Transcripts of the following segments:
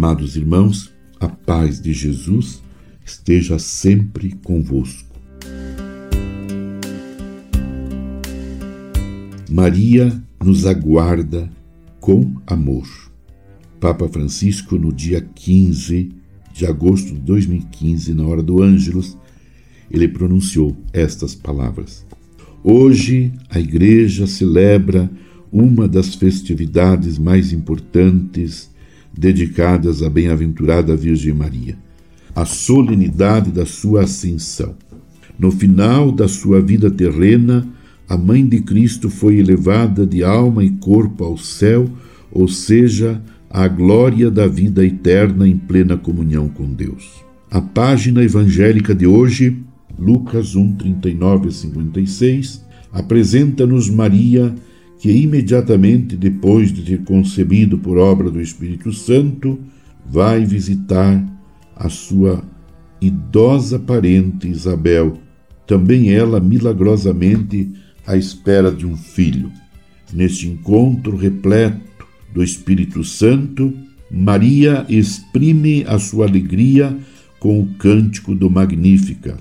Amados irmãos, a paz de Jesus esteja sempre convosco. Maria nos aguarda com amor. Papa Francisco, no dia 15 de agosto de 2015, na hora do Ângelus, ele pronunciou estas palavras. Hoje a Igreja celebra uma das festividades mais importantes dedicadas à bem-aventurada Virgem Maria, a solenidade da sua ascensão. No final da sua vida terrena, a Mãe de Cristo foi elevada de alma e corpo ao céu, ou seja, à glória da vida eterna em plena comunhão com Deus. A página evangélica de hoje, Lucas 1, 39 a 56, apresenta-nos Maria que imediatamente depois de ter concebido por obra do Espírito Santo, vai visitar a sua idosa parente Isabel, também ela milagrosamente à espera de um filho. Neste encontro repleto do Espírito Santo, Maria exprime a sua alegria com o cântico do Magnífica,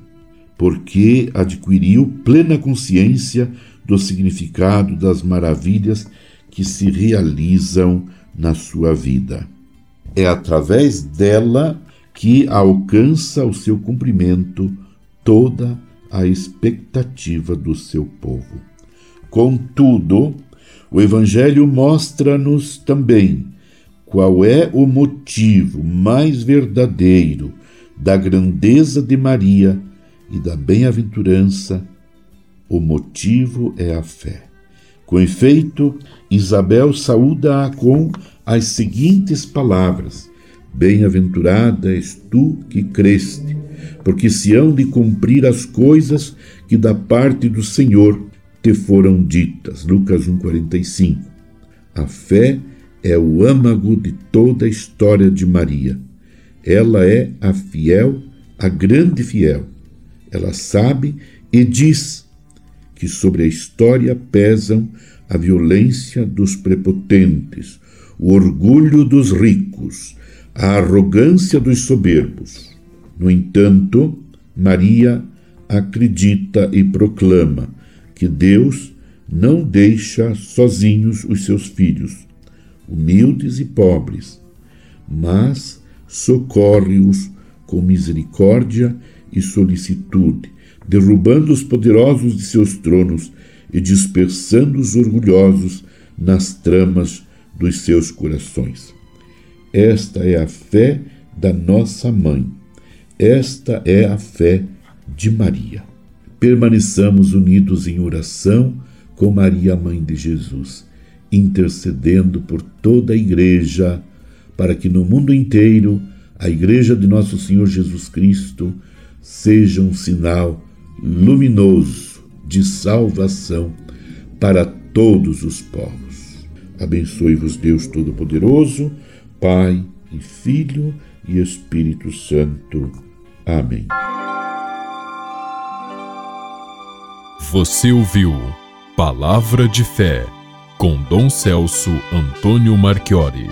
porque adquiriu plena consciência do significado das maravilhas que se realizam na sua vida. É através dela que alcança o seu cumprimento toda a expectativa do seu povo. Contudo, o Evangelho mostra-nos também qual é o motivo mais verdadeiro da grandeza de Maria e da bem-aventurança o motivo é a fé. Com efeito, Isabel saúda-a com as seguintes palavras: Bem-aventurada és tu que creste, porque se hão de cumprir as coisas que da parte do Senhor te foram ditas. Lucas 1,45. A fé é o âmago de toda a história de Maria. Ela é a fiel, a grande fiel. Ela sabe e diz que sobre a história pesam a violência dos prepotentes, o orgulho dos ricos, a arrogância dos soberbos. No entanto, Maria acredita e proclama que Deus não deixa sozinhos os seus filhos, humildes e pobres, mas socorre-os com misericórdia e solicitude, derrubando os poderosos de seus tronos e dispersando os orgulhosos nas tramas dos seus corações. Esta é a fé da nossa mãe. Esta é a fé de Maria. Permaneçamos unidos em oração com Maria, mãe de Jesus, intercedendo por toda a igreja, para que no mundo inteiro a igreja de nosso Senhor Jesus Cristo seja um sinal luminoso de salvação para todos os povos. Abençoe-vos, Deus Todo-Poderoso, Pai e Filho e Espírito Santo. Amém. Você ouviu Palavra de Fé com Dom Celso Antônio Marchiori.